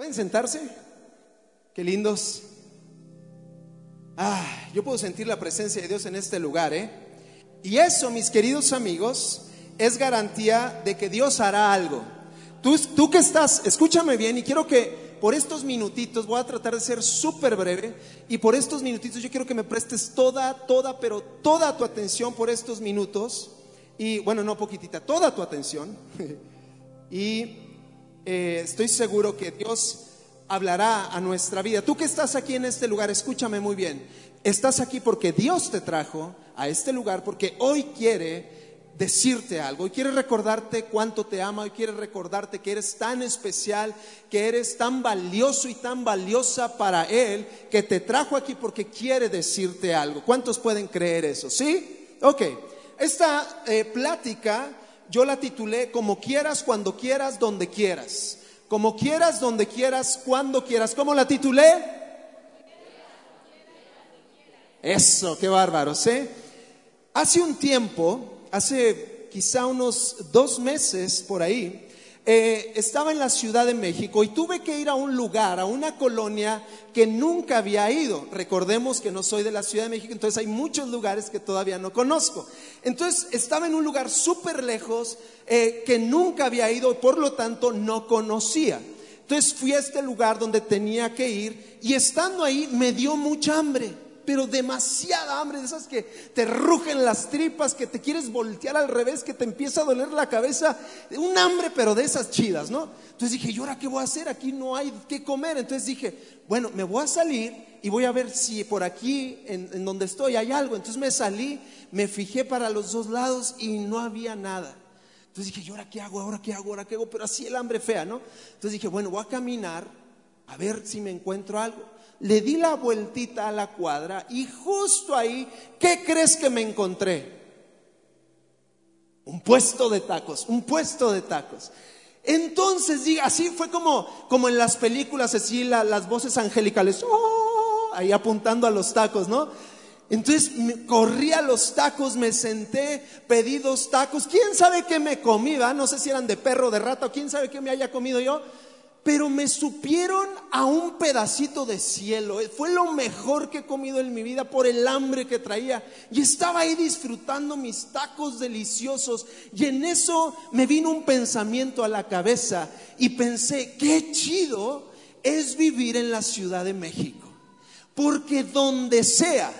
¿Pueden sentarse? Qué lindos. Ah, yo puedo sentir la presencia de Dios en este lugar, ¿eh? Y eso, mis queridos amigos, es garantía de que Dios hará algo. Tú, tú que estás, escúchame bien y quiero que por estos minutitos, voy a tratar de ser súper breve, y por estos minutitos yo quiero que me prestes toda, toda, pero toda tu atención por estos minutos, y bueno, no poquitita, toda tu atención, y eh, estoy seguro que Dios hablará a nuestra vida. Tú que estás aquí en este lugar, escúchame muy bien, estás aquí porque Dios te trajo a este lugar, porque hoy quiere decirte algo, y quiere recordarte cuánto te ama, y quiere recordarte que eres tan especial, que eres tan valioso y tan valiosa para Él, que te trajo aquí porque quiere decirte algo. ¿Cuántos pueden creer eso? ¿Sí? Ok, esta eh, plática yo la titulé Como quieras, cuando quieras, donde quieras. Como quieras, donde quieras, cuando quieras. ¿Cómo la titulé? Eso, qué bárbaro, ¿sí? Hace un tiempo hace quizá unos dos meses por ahí, eh, estaba en la Ciudad de México y tuve que ir a un lugar, a una colonia que nunca había ido. Recordemos que no soy de la Ciudad de México, entonces hay muchos lugares que todavía no conozco. Entonces estaba en un lugar súper lejos eh, que nunca había ido, por lo tanto no conocía. Entonces fui a este lugar donde tenía que ir y estando ahí me dio mucha hambre pero demasiada hambre, de esas que te rugen las tripas, que te quieres voltear al revés, que te empieza a doler la cabeza, un hambre, pero de esas chidas, ¿no? Entonces dije, ¿y ahora qué voy a hacer? Aquí no hay que comer. Entonces dije, bueno, me voy a salir y voy a ver si por aquí, en, donde estoy, hay algo. Entonces me salí, me fijé para los dos lados y no había nada. Entonces dije, ¿y ahora qué hago? ¿Ahora qué hago? ¿Ahora qué hago? Pero así el hambre fea, ¿no? Entonces dije, bueno, voy a caminar a ver si me encuentro algo le di la vueltita a la cuadra y justo ahí, ¿qué crees que me encontré? Un puesto de tacos, un puesto de tacos. Entonces, así fue como, como en las películas, así las voces angelicales, ¡oh! ahí apuntando a los tacos, ¿no? Entonces corrí a los tacos, me senté, pedí dos tacos. ¿Quién sabe qué me comí? No sé si eran de perro, de rata, o quién sabe qué me haya comido yo pero me supieron a un pedacito de cielo. Fue lo mejor que he comido en mi vida por el hambre que traía. Y estaba ahí disfrutando mis tacos deliciosos. Y en eso me vino un pensamiento a la cabeza y pensé, qué chido es vivir en la Ciudad de México. Porque donde sea,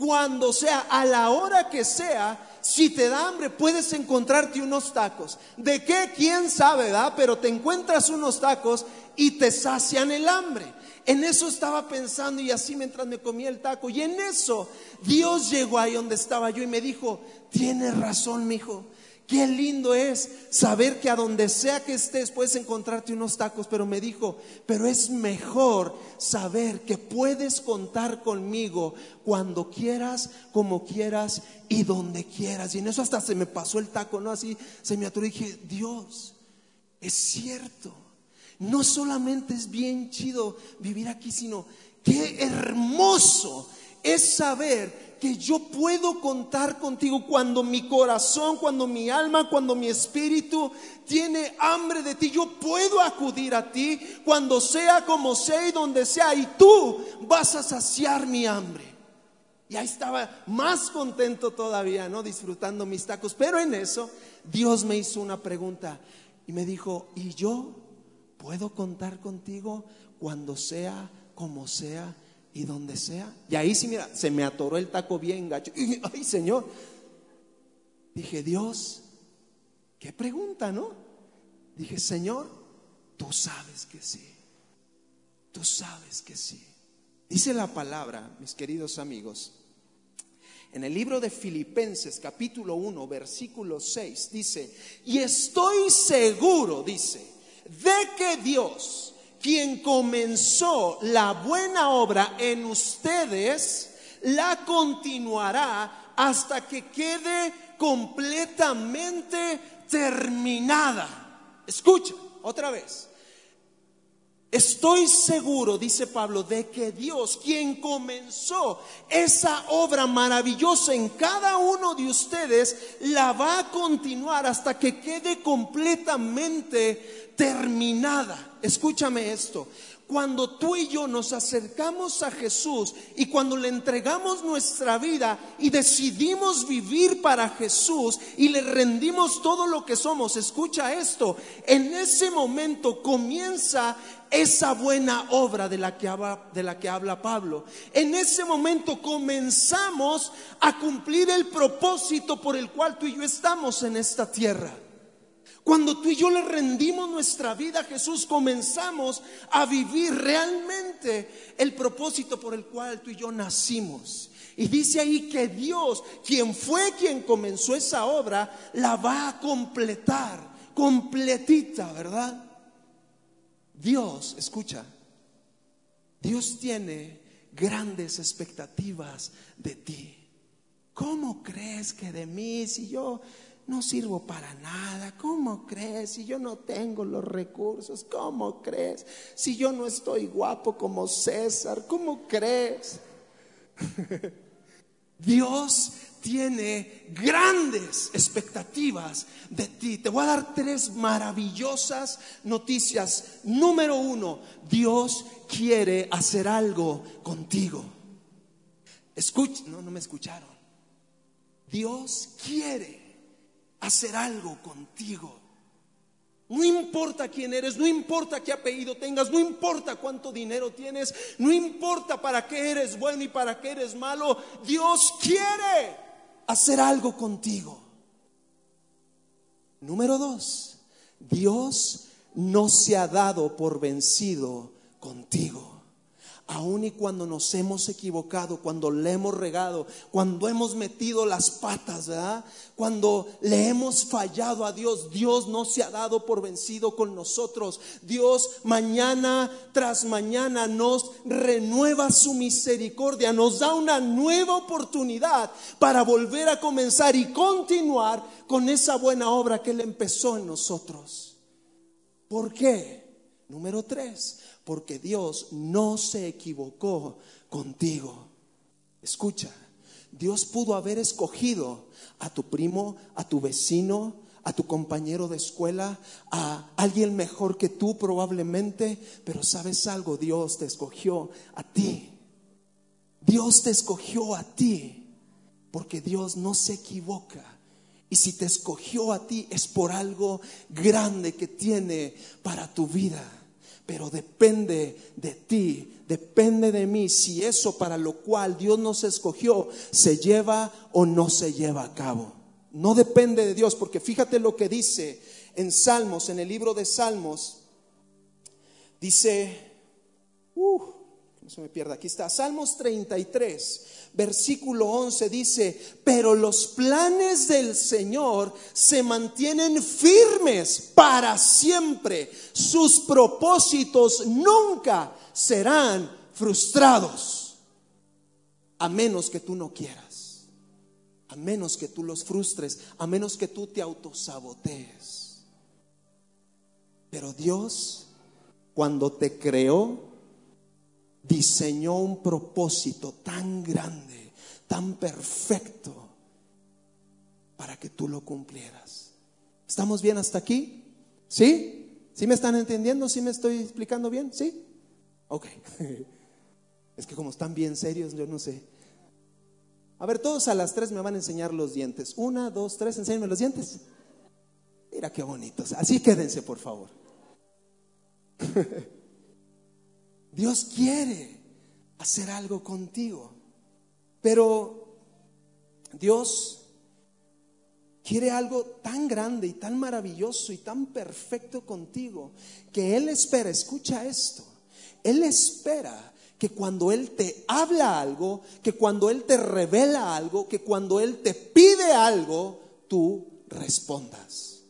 cuando sea, a la hora que sea, si te da hambre, puedes encontrarte unos tacos. ¿De qué? ¿Quién sabe, verdad? Pero te encuentras unos tacos y te sacian el hambre. En eso estaba pensando y así mientras me comía el taco. Y en eso Dios llegó ahí donde estaba yo y me dijo, tienes razón, mi hijo. Qué lindo es saber que a donde sea que estés puedes encontrarte unos tacos, pero me dijo, pero es mejor saber que puedes contar conmigo cuando quieras, como quieras y donde quieras. Y en eso hasta se me pasó el taco, ¿no? Así se me aturó y dije, Dios, es cierto. No solamente es bien chido vivir aquí, sino qué hermoso es saber que yo puedo contar contigo cuando mi corazón, cuando mi alma, cuando mi espíritu tiene hambre de ti. Yo puedo acudir a ti cuando sea como sea y donde sea. Y tú vas a saciar mi hambre. Y ahí estaba más contento todavía, ¿no? Disfrutando mis tacos. Pero en eso Dios me hizo una pregunta y me dijo, ¿y yo puedo contar contigo cuando sea como sea? Y donde sea. Y ahí sí, mira, se me atoró el taco bien gacho. Y, ay, Señor. Dije, Dios, qué pregunta, ¿no? Dije, Señor, tú sabes que sí. Tú sabes que sí. Dice la palabra, mis queridos amigos, en el libro de Filipenses capítulo 1, versículo 6, dice, y estoy seguro, dice, de que Dios quien comenzó la buena obra en ustedes, la continuará hasta que quede completamente terminada. Escucha, otra vez. Estoy seguro, dice Pablo, de que Dios, quien comenzó esa obra maravillosa en cada uno de ustedes, la va a continuar hasta que quede completamente terminada. Escúchame esto. Cuando tú y yo nos acercamos a Jesús y cuando le entregamos nuestra vida y decidimos vivir para Jesús y le rendimos todo lo que somos, escucha esto, en ese momento comienza esa buena obra de la que habla, Pablo. En ese momento comenzamos a cumplir el propósito por el cual tú y yo estamos en esta tierra. Cuando tú y yo le rendimos nuestra vida a Jesús, comenzamos a vivir realmente el propósito por el cual tú y yo nacimos. Y dice ahí que Dios, quien fue quien comenzó esa obra, la va a completar, completita, ¿verdad? Dios, escucha, Dios tiene grandes expectativas de ti. ¿Cómo crees que de mí, si yo no sirvo para nada. ¿Cómo crees? Si yo no tengo los recursos, ¿cómo crees? Si yo no estoy guapo como César, ¿cómo crees? Dios tiene grandes expectativas de ti. Te voy a dar tres maravillosas noticias. Número uno, Dios quiere hacer algo contigo. Escucha, no, no me escucharon. Dios quiere hacer algo contigo. No importa quién eres, no importa qué apellido tengas, no importa cuánto dinero tienes, no importa para qué eres bueno y para qué eres malo, Dios quiere hacer algo contigo. Número dos, Dios no se ha dado por vencido contigo aun y cuando nos hemos equivocado, cuando le hemos regado, cuando hemos metido las patas, ¿verdad? Cuando le hemos fallado a Dios, Dios no se ha dado por vencido con nosotros. Dios mañana tras mañana nos renueva su misericordia, nos da una nueva oportunidad para volver a comenzar y continuar con esa buena obra que Él empezó en nosotros. ¿Por qué? Número tres, porque Dios no se equivocó contigo. Escucha, Dios pudo haber escogido a tu primo, a tu vecino, a tu compañero de escuela, a alguien mejor que tú probablemente, pero sabes algo, Dios te escogió a ti. Dios te escogió a ti, porque Dios no se equivoca. Y si te escogió a ti es por algo grande que tiene para tu vida pero depende de ti, depende de mí si eso para lo cual Dios nos escogió se lleva o no se lleva a cabo. No depende de Dios, porque fíjate lo que dice en Salmos, en el libro de Salmos, dice, uh, no se me pierda, aquí está, Salmos 33, versículo 11 dice, pero los planes del Señor se mantienen firmes para siempre. Sus propósitos nunca serán frustrados, a menos que tú no quieras, a menos que tú los frustres, a menos que tú te autosabotees. Pero Dios, cuando te creó, diseñó un propósito tan grande, tan perfecto, para que tú lo cumplieras. ¿Estamos bien hasta aquí? ¿Sí? ¿Sí me están entendiendo? ¿Sí me estoy explicando bien? ¿Sí? Ok. Es que como están bien serios, yo no sé. A ver, todos a las tres me van a enseñar los dientes. Una, dos, tres, enséñenme los dientes. Mira qué bonitos. Así quédense, por favor. Dios quiere hacer algo contigo, pero Dios quiere algo tan grande y tan maravilloso y tan perfecto contigo que Él espera, escucha esto, Él espera que cuando Él te habla algo, que cuando Él te revela algo, que cuando Él te pide algo, tú respondas.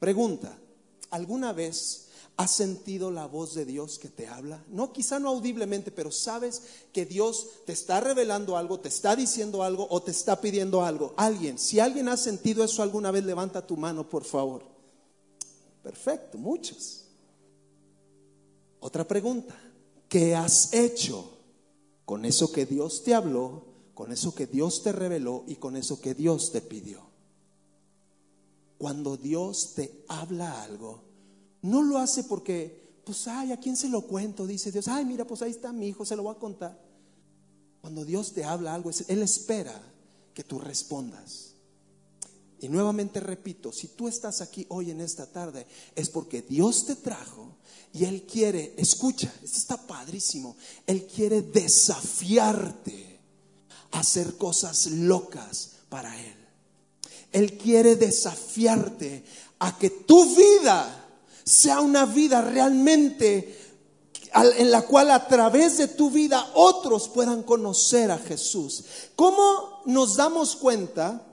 Pregunta, ¿alguna vez ¿Has sentido la voz de Dios que te habla? No, quizá no audiblemente, pero sabes que Dios te está revelando algo, te está diciendo algo o te está pidiendo algo. Alguien, si alguien ha sentido eso alguna vez, levanta tu mano, por favor. Perfecto, muchos. Otra pregunta, ¿qué has hecho con eso que Dios te habló, con eso que Dios te reveló y con eso que Dios te pidió? cuando Dios te habla algo, no lo hace porque, pues, ay, ¿a quién se lo cuento? Dice Dios, ay, mira, pues ahí está mi hijo, se lo voy a contar. Cuando Dios te habla algo, Él espera que tú respondas. Y nuevamente repito, si tú estás aquí hoy en esta tarde, es porque Dios te trajo y Él quiere, escucha, esto está padrísimo, Él quiere desafiarte a hacer cosas locas para Él. Él quiere desafiarte a que tu vida sea una vida realmente en la cual a través de tu vida otros puedan conocer a Jesús. ¿Cómo nos damos cuenta?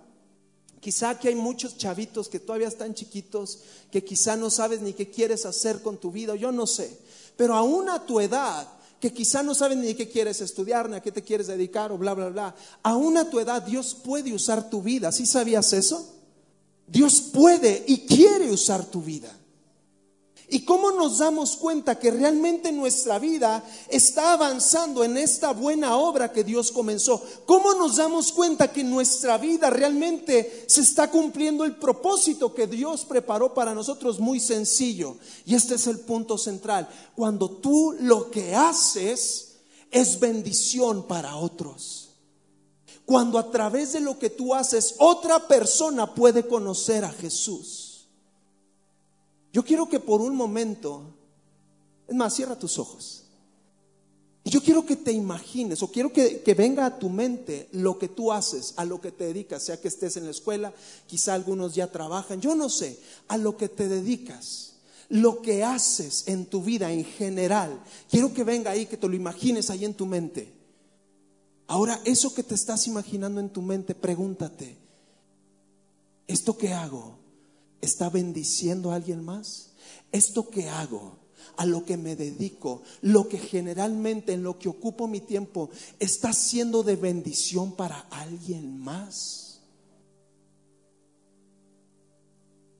Quizá que hay muchos chavitos que todavía están chiquitos, que quizá no sabes ni qué quieres hacer con tu vida, yo no sé. Pero aún a tu edad, que quizá no sabes ni qué quieres estudiar, ni a qué te quieres dedicar o bla, bla, bla. Aún a tu edad Dios puede usar tu vida. ¿Sí sabías eso? Dios puede y quiere usar tu vida. ¿Y cómo nos damos cuenta que realmente nuestra vida está avanzando en esta buena obra que Dios comenzó? ¿Cómo nos damos cuenta que nuestra vida realmente se está cumpliendo el propósito que Dios preparó para nosotros? Muy sencillo. Y este es el punto central. Cuando tú lo que haces es bendición para otros. Cuando a través de lo que tú haces otra persona puede conocer a Jesús. Yo quiero que por un momento, es más, cierra tus ojos. Y yo quiero que te imagines o quiero que, que, venga a tu mente lo que tú haces, a lo que te dedicas, sea que estés en la escuela, quizá algunos ya trabajan, yo no sé, a lo que te dedicas, lo que haces en tu vida en general. Quiero que venga ahí, que te lo imagines ahí en tu mente. Ahora, eso que te estás imaginando en tu mente, pregúntate, ¿esto que hago está bendiciendo a alguien más? ¿Esto que hago? a lo que me dedico, lo que generalmente en lo que ocupo mi tiempo, está siendo de bendición para alguien más.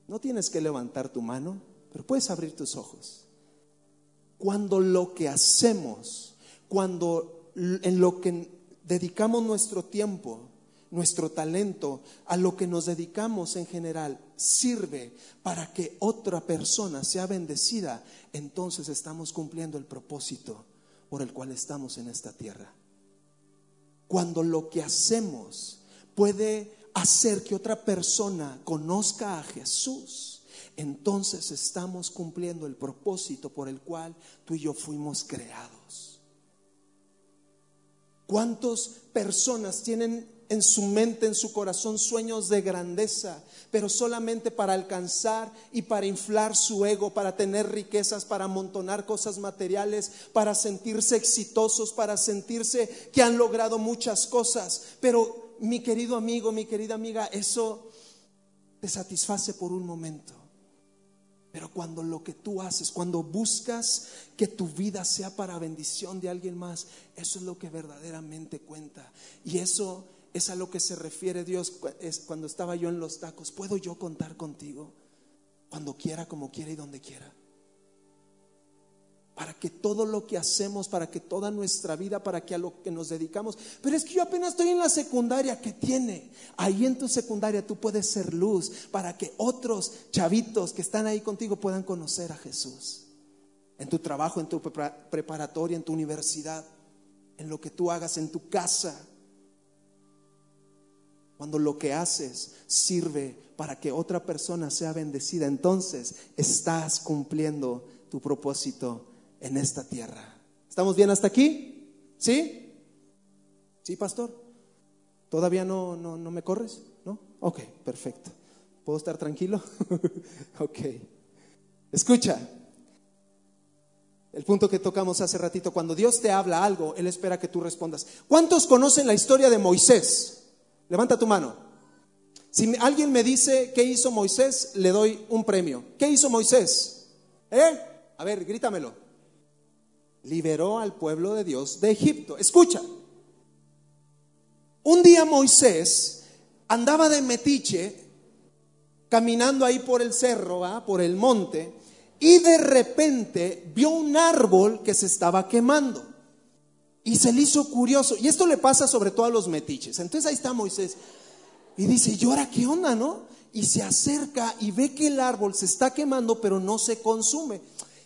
No tienes que levantar tu mano, pero puedes abrir tus ojos. Cuando lo que hacemos, cuando en lo que dedicamos nuestro tiempo, nuestro talento, a lo que nos dedicamos en general, sirve para que otra persona sea bendecida, entonces estamos cumpliendo el propósito por el cual estamos en esta tierra. Cuando lo que hacemos puede hacer que otra persona conozca a Jesús, entonces estamos cumpliendo el propósito por el cual tú y yo fuimos creados. ¿Cuántas personas tienen en su mente, en su corazón, sueños de grandeza, pero solamente para alcanzar y para inflar su ego, para tener riquezas, para amontonar cosas materiales, para sentirse exitosos, para sentirse que han logrado muchas cosas. Pero mi querido amigo, mi querida amiga, eso te satisface por un momento. Pero cuando lo que tú haces, cuando buscas que tu vida sea para bendición de alguien más, eso es lo que verdaderamente cuenta. Y eso es a lo que se refiere Dios es cuando estaba yo en los tacos. ¿Puedo yo contar contigo? Cuando quiera, como quiera y donde quiera. Para que todo lo que hacemos, para que toda nuestra vida, para que a lo que nos dedicamos. Pero es que yo apenas estoy en la secundaria, ¿qué tiene? Ahí en tu secundaria tú puedes ser luz para que otros chavitos que están ahí contigo puedan conocer a Jesús. En tu trabajo, en tu preparatoria, en tu universidad, en lo que tú hagas en tu casa cuando lo que haces sirve para que otra persona sea bendecida, entonces estás cumpliendo tu propósito en esta tierra. ¿Estamos bien hasta aquí? ¿Sí? ¿Sí, pastor? ¿Todavía no, no, no me corres? ¿No? Ok, perfecto. ¿Puedo estar tranquilo? ok. Escucha, el punto que tocamos hace ratito, cuando Dios te habla algo, Él espera que tú respondas. ¿Cuántos conocen la historia de Moisés? Levanta tu mano. Si alguien me dice qué hizo Moisés, le doy un premio. ¿Qué hizo Moisés? ¿Eh? A ver, grítamelo. Liberó al pueblo de Dios de Egipto. Escucha. Un día Moisés andaba de metiche, caminando ahí por el cerro, por el monte, y de repente vio un árbol que se estaba quemando. Y se le hizo curioso. Y esto le pasa sobre todo a los metiches. Entonces ahí está Moisés. Y dice, ¿y ahora qué onda, no? Y se acerca y ve que el árbol se está quemando, pero no se consume.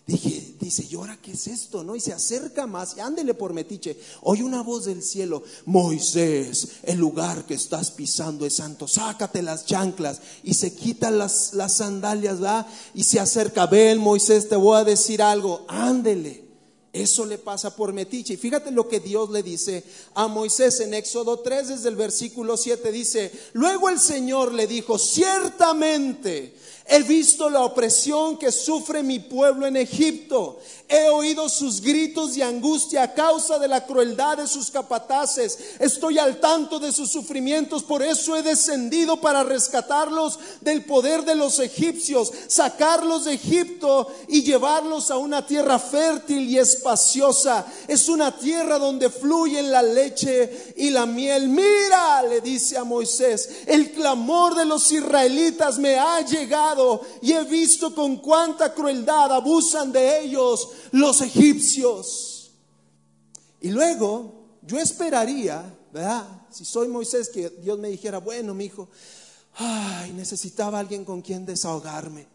Dije, dice, ¿y ahora qué es esto? ¿No? Y se acerca más, y ándele por metiche. Oye una voz del cielo, Moisés, el lugar que estás pisando es santo, sácate las chanclas. Y se quita las, las sandalias, ¿va? Y se acerca, ven Moisés, te voy a decir algo, ándele. Eso le pasa por metiche. Y fíjate lo que Dios le dice a Moisés en Éxodo 3, desde el versículo 7, dice, luego el Señor le dijo, ciertamente He visto la opresión que sufre mi pueblo en Egipto. He oído sus gritos de angustia a causa de la crueldad de sus capataces. Estoy al tanto de sus sufrimientos. Por eso he descendido para rescatarlos del poder de los egipcios, sacarlos de Egipto y llevarlos a una tierra fértil y espaciosa. Es una tierra donde fluyen la leche y la miel. Mira, le dice a Moisés, el clamor de los israelitas me ha llegado y he visto con cuánta crueldad abusan de ellos los egipcios. Y luego yo esperaría, ¿verdad? Si soy Moisés, que Dios me dijera, bueno, mi hijo, ay, necesitaba alguien con quien desahogarme.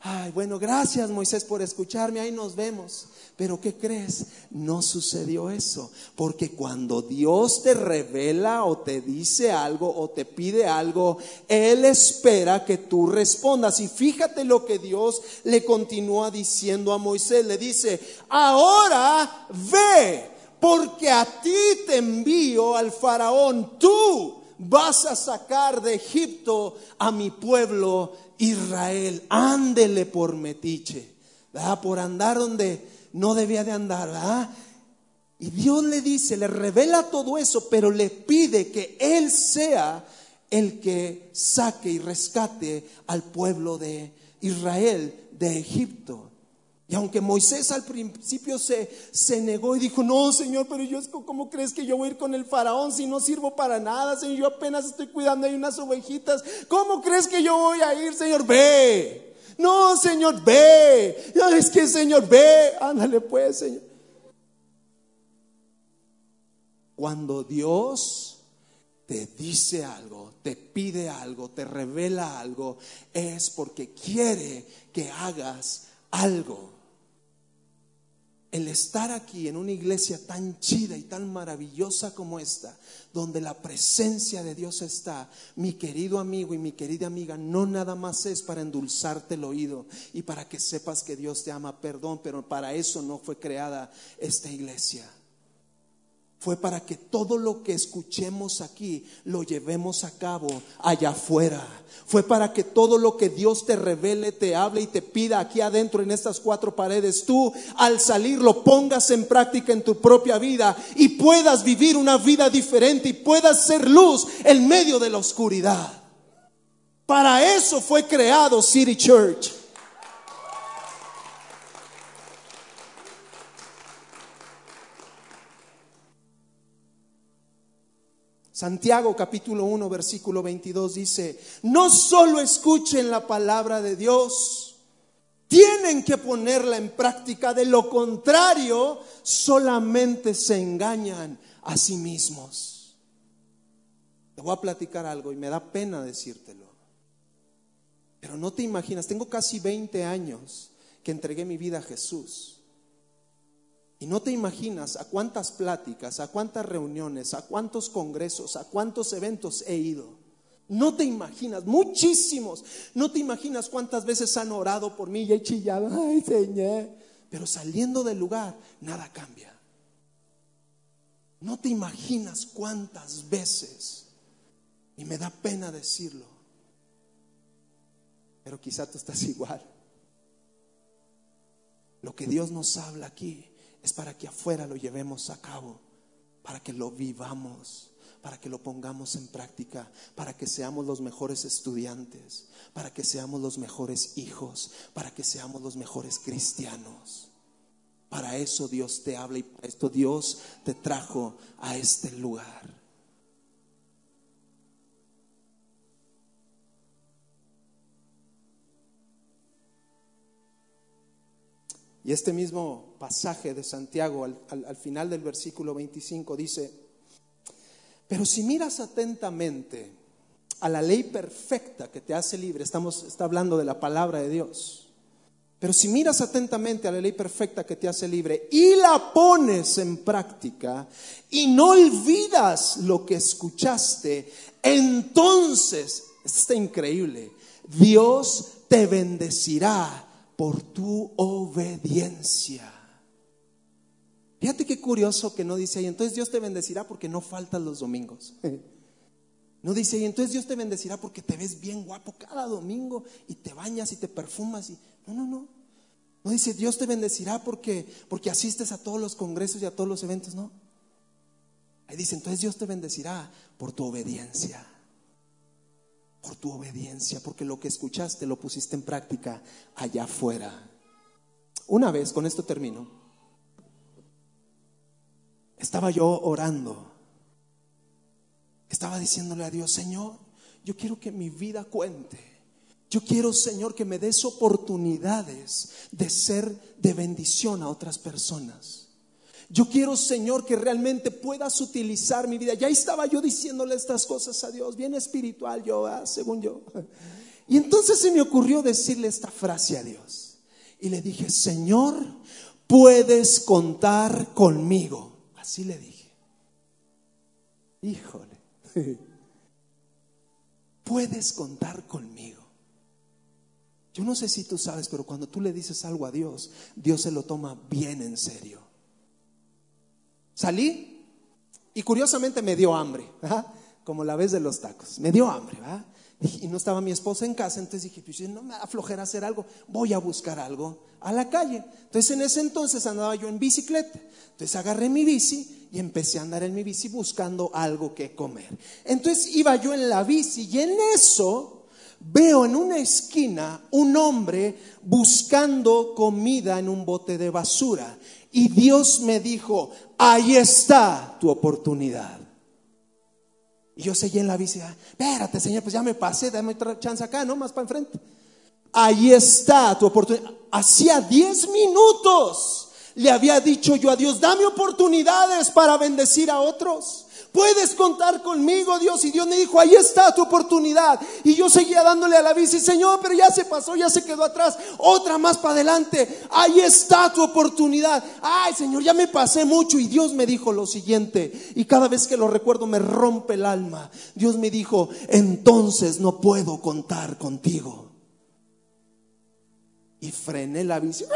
Ay, bueno, gracias Moisés por escucharme, ahí nos vemos. Pero ¿qué crees? No sucedió eso. Porque cuando Dios te revela o te dice algo o te pide algo, Él espera que tú respondas. Y fíjate lo que Dios le continúa diciendo a Moisés. Le dice, ahora ve, porque a ti te envío al faraón. Tú vas a sacar de Egipto a mi pueblo Israel, ándele por metiche, por andar donde no debía de andar. ¿verdad? Y Dios le dice, le revela todo eso, pero le pide que Él sea el que saque y rescate al pueblo de Israel de Egipto. Y aunque Moisés al principio se, se negó y dijo, no, Señor, pero yo, ¿cómo crees que yo voy a ir con el faraón si no sirvo para nada, Señor? Yo apenas estoy cuidando ahí unas ovejitas. ¿Cómo crees que yo voy a ir, Señor? Ve. No, Señor, ve. No, es que, Señor, ve. Ándale pues, Señor. Cuando Dios te dice algo, te pide algo, te revela algo, es porque quiere que hagas algo el estar aquí en una iglesia tan chida y tan maravillosa como esta, donde la presencia de Dios está, mi querido amigo y mi querida amiga, no nada más es para endulzarte el oído y para que sepas que Dios te ama, perdón, pero para eso no fue creada esta iglesia fue para que todo lo que escuchemos aquí lo llevemos a cabo allá afuera. Fue para que todo lo que Dios te revele, te hable y te pida aquí adentro en estas cuatro paredes, tú al salir lo pongas en práctica en tu propia vida y puedas vivir una vida diferente y puedas ser luz en medio de la oscuridad. Para eso fue creado City Church. Santiago capítulo 1 versículo 22 dice, no solo escuchen la palabra de Dios, tienen que ponerla en práctica, de lo contrario solamente se engañan a sí mismos. Te voy a platicar algo y me da pena decírtelo, pero no te imaginas, tengo casi 20 años que entregué mi vida a Jesús. Y no te imaginas a cuántas pláticas, a cuántas reuniones, a cuántos congresos, a cuántos eventos he ido. No te imaginas, muchísimos. No te imaginas cuántas veces han orado por mí y he chillado, ay Señor. Pero saliendo del lugar, nada cambia. No te imaginas cuántas veces, y me da pena decirlo, pero quizá tú estás igual. Lo que Dios nos habla aquí es para que afuera lo llevemos a cabo, para que lo vivamos, para que lo pongamos en práctica, para que seamos los mejores estudiantes, para que seamos los mejores hijos, para que seamos los mejores cristianos. Para eso Dios te habla y para esto Dios te trajo a este lugar. Y este mismo pasaje de Santiago al, final del versículo 25 dice, pero si miras atentamente a la ley perfecta que te hace libre, estamos está hablando de la palabra de Dios. Pero si miras atentamente a la ley perfecta que te hace libre y la pones en práctica y no olvidas lo que escuchaste, entonces, está increíble, Dios te bendecirá por tu obediencia. Fíjate qué curioso que no dice ahí, entonces Dios te bendecirá porque no faltas los domingos. No dice ahí, entonces Dios te bendecirá porque te ves bien guapo cada domingo y te bañas y te perfumas y no, no, no. No dice Dios te bendecirá porque porque asistes a todos los congresos y a todos los eventos, no. Ahí dice, entonces Dios te bendecirá por tu obediencia. Por tu obediencia, porque lo que escuchaste lo pusiste en práctica allá afuera. Una vez, con esto termino estaba yo orando. Estaba diciéndole a Dios, Señor, yo quiero que mi vida cuente. Yo quiero, Señor, que me des oportunidades de ser de bendición a otras personas. Yo quiero, Señor, que realmente puedas utilizar mi vida. Ya estaba yo diciéndole estas cosas a Dios, bien espiritual yo, ah, según yo. Y entonces se me ocurrió decirle esta frase a Dios. Y le dije, Señor, puedes contar conmigo. Así le dije. Híjole, puedes contar conmigo. Yo no sé si tú sabes, pero cuando tú le dices algo a Dios, Dios se lo toma bien en serio. Salí y curiosamente me dio hambre, como la vez de los tacos. Me dio hambre, ¿verdad? y no estaba mi esposa en casa, entonces dije, pues no me aflojera hacer algo, voy a buscar algo a la calle. Entonces en ese entonces andaba yo en bicicleta, entonces agarré mi bici y empecé a andar en mi bici buscando algo que comer. Entonces iba yo en la bici y en eso veo en una esquina un hombre buscando comida en un bote de basura. Y Dios me dijo, ahí está tu oportunidad. Y yo seguí en la bici, espérate, Señor, pues ya me pasé, dame otra chance acá, ¿no? Más para enfrente. Ahí está tu oportunidad. Hacía 10 minutos le había dicho yo a Dios, dame oportunidades para bendecir a otros. Puedes contar conmigo, Dios. Y Dios me dijo, ahí está tu oportunidad. Y yo seguía dándole a la bici, Señor, pero ya se pasó, ya se quedó atrás. Otra más para adelante. Ahí está tu oportunidad. Ay, Señor, ya me pasé mucho. Y Dios me dijo lo siguiente. Y cada vez que lo recuerdo me rompe el alma. Dios me dijo, entonces no puedo contar contigo. Y frené la bici.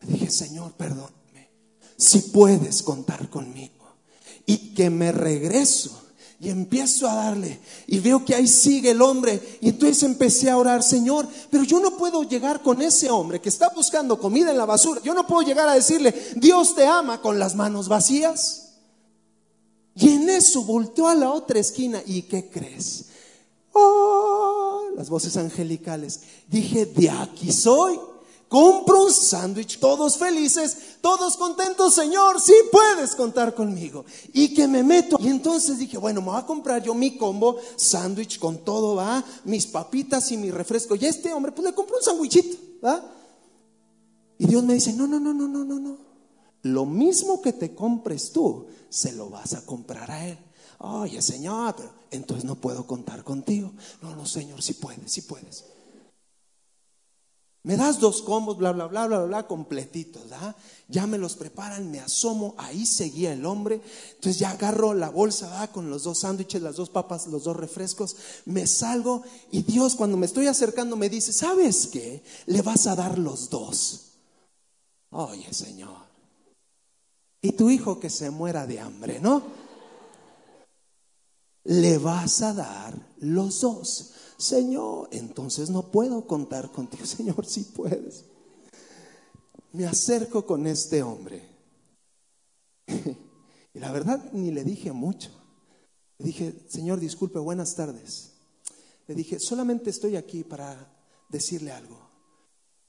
dije, Señor, perdóname. Si puedes contar conmigo y que me regreso y empiezo a darle y veo que ahí sigue el hombre y entonces empecé a orar, Señor, pero yo no puedo llegar con ese hombre que está buscando comida en la basura, yo no puedo llegar a decirle, Dios te ama con las manos vacías. Y en eso volteó a la otra esquina y ¿qué crees? Oh, las voces angelicales. Dije, de aquí soy compro un sándwich, todos felices, todos contentos, Señor, sí puedes contar conmigo. Y que me meto. Y entonces dije, bueno, me voy a comprar yo mi combo, sándwich con todo, va, mis papitas y mi refresco. Y este hombre, pues le compro un sándwichito, va. Y Dios me dice, no, no, no, no, no, no, no. Lo mismo que te compres tú, se lo vas a comprar a él. Oye, Señor, entonces no puedo contar contigo. No, no, Señor, sí puedes, sí puedes. Me das dos combos, bla, bla, bla, bla, bla, completitos. Ya me los preparan, me asomo, ahí seguía el hombre. Entonces ya agarro la bolsa ¿verdad? con los dos sándwiches, las dos papas, los dos refrescos. Me salgo y Dios cuando me estoy acercando me dice, ¿sabes qué? Le vas a dar los dos. Oye, Señor. Y tu hijo que se muera de hambre, ¿no? Le vas a dar los dos. Señor, entonces no puedo contar contigo. Señor, si puedes. Me acerco con este hombre. Y la verdad ni le dije mucho. Le dije, Señor, disculpe, buenas tardes. Le dije, solamente estoy aquí para decirle algo.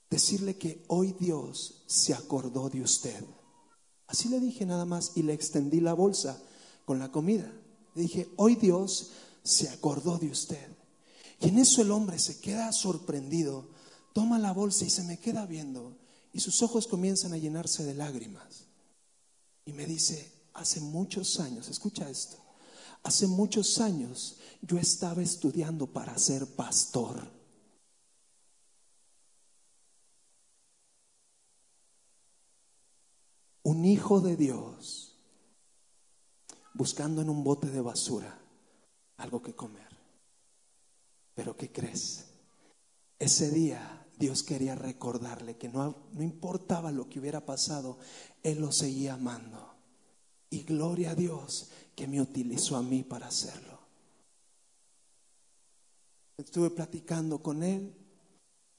Decirle que hoy Dios se acordó de usted. Así le dije nada más y le extendí la bolsa con la comida. Le dije, hoy Dios se acordó de usted. Y en eso el hombre se queda sorprendido, toma la bolsa y se me queda viendo y sus ojos comienzan a llenarse de lágrimas. Y me dice, hace muchos años, escucha esto, hace muchos años yo estaba estudiando para ser pastor. Un hijo de Dios buscando en un bote de basura algo que comer. Pero ¿qué crees? Ese día Dios quería recordarle que no, no importaba lo que hubiera pasado, Él lo seguía amando. Y gloria a Dios que me utilizó a mí para hacerlo. Estuve platicando con Él.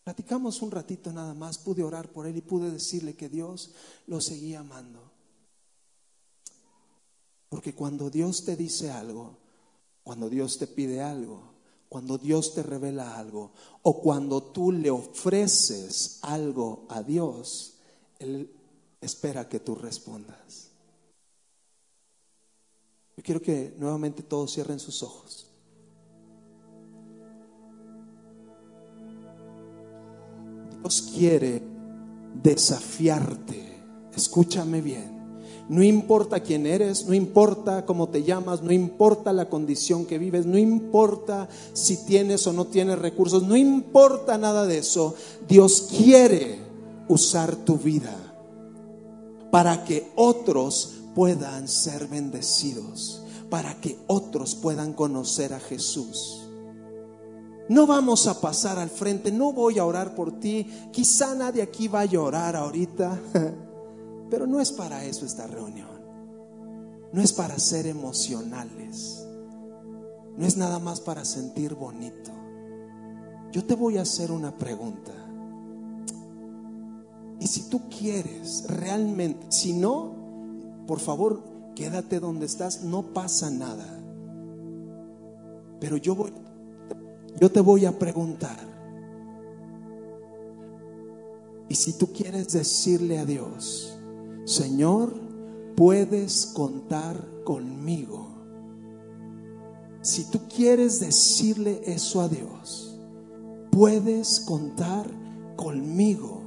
Platicamos un ratito nada más, pude orar por Él y pude decirle que Dios lo seguía amando. Porque cuando Dios te dice algo, cuando Dios te pide algo, cuando Dios te revela algo o cuando tú le ofreces algo a Dios, Él espera que tú respondas. Yo quiero que nuevamente todos cierren sus ojos. Dios quiere desafiarte. Escúchame bien. No importa quién eres, no importa cómo te llamas, no importa la condición que vives, no importa si tienes o no tienes recursos, no importa nada de eso. Dios quiere usar tu vida para que otros puedan ser bendecidos, para que otros puedan conocer a Jesús. No vamos a pasar al frente, no voy a orar por ti, quizá nadie aquí vaya a orar ahorita. Pero no es para eso esta reunión. No es para ser emocionales. No es nada más para sentir bonito. Yo te voy a hacer una pregunta. Y si tú quieres realmente, si no, por favor, quédate donde estás, no pasa nada. Pero yo voy yo te voy a preguntar. Y si tú quieres decirle a Dios, Señor, puedes contar conmigo. Si tú quieres decirle eso a Dios, puedes contar conmigo.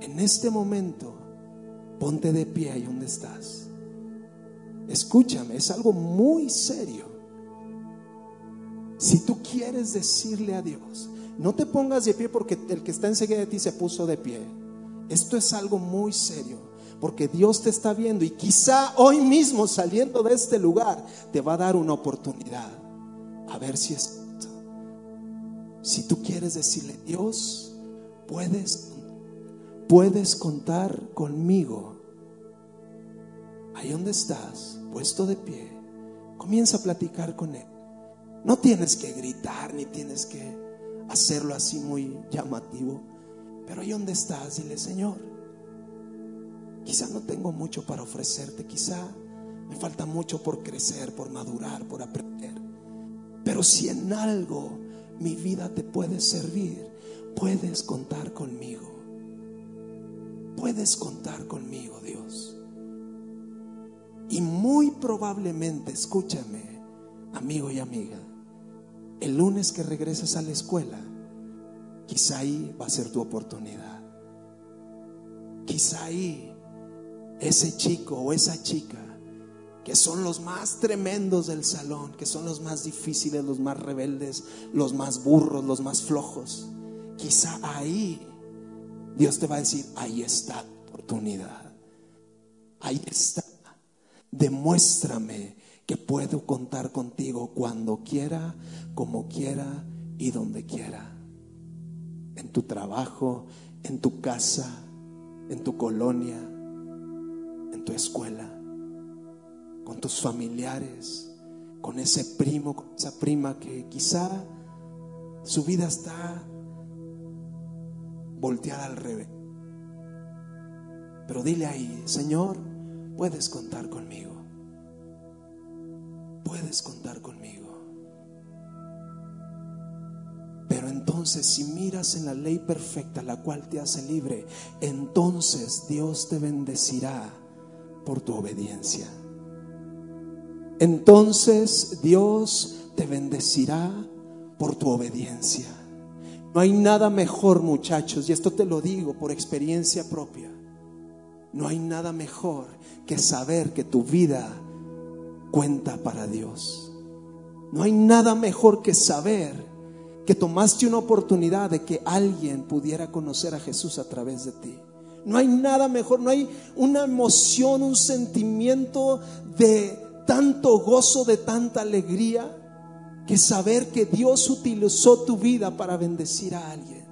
En este momento, ponte de pie ahí donde estás. Escúchame, es algo muy serio. Si tú quieres decirle a Dios, no te pongas de pie porque el que está enseguida de ti se puso de pie. Esto es algo muy serio, porque Dios te está viendo y quizá hoy mismo saliendo de este lugar te va a dar una oportunidad a ver si es Si tú quieres decirle, Dios, puedes puedes contar conmigo. Ahí donde estás, puesto de pie, comienza a platicar con él. No tienes que gritar ni tienes que hacerlo así muy llamativo. Pero ahí donde estás, dile, Señor, quizá no tengo mucho para ofrecerte, quizá me falta mucho por crecer, por madurar, por aprender. Pero si en algo mi vida te puede servir, puedes contar conmigo. Puedes contar conmigo, Dios. Y muy probablemente, escúchame, amigo y amiga, el lunes que regreses a la escuela, Quizá ahí va a ser tu oportunidad. Quizá ahí ese chico o esa chica que son los más tremendos del salón, que son los más difíciles, los más rebeldes, los más burros, los más flojos. Quizá ahí Dios te va a decir, ahí está tu oportunidad. Ahí está. Demuéstrame que puedo contar contigo cuando quiera, como quiera y donde quiera en tu trabajo, en tu casa, en tu colonia, en tu escuela, con tus familiares, con ese primo, con esa prima que quizá su vida está volteada al revés. Pero dile ahí, Señor, puedes contar conmigo. Puedes contar conmigo. Pero entonces si miras en la ley perfecta, la cual te hace libre, entonces Dios te bendecirá por tu obediencia. Entonces Dios te bendecirá por tu obediencia. No hay nada mejor, muchachos, y esto te lo digo por experiencia propia. No hay nada mejor que saber que tu vida cuenta para Dios. No hay nada mejor que saber que tomaste una oportunidad de que alguien pudiera conocer a Jesús a través de ti. No hay nada mejor, no hay una emoción, un sentimiento de tanto gozo, de tanta alegría, que saber que Dios utilizó tu vida para bendecir a alguien.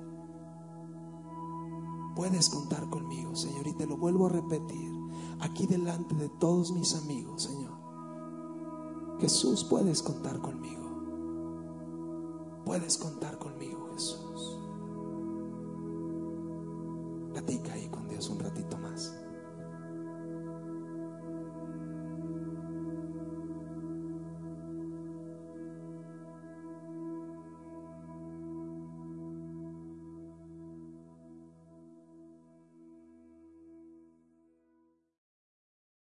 Puedes contar conmigo, Señor, y te lo vuelvo a repetir aquí delante de todos mis amigos, Señor. Jesús, puedes contar conmigo. Puedes contar conmigo, Jesús. Platica ahí con Dios un ratito más.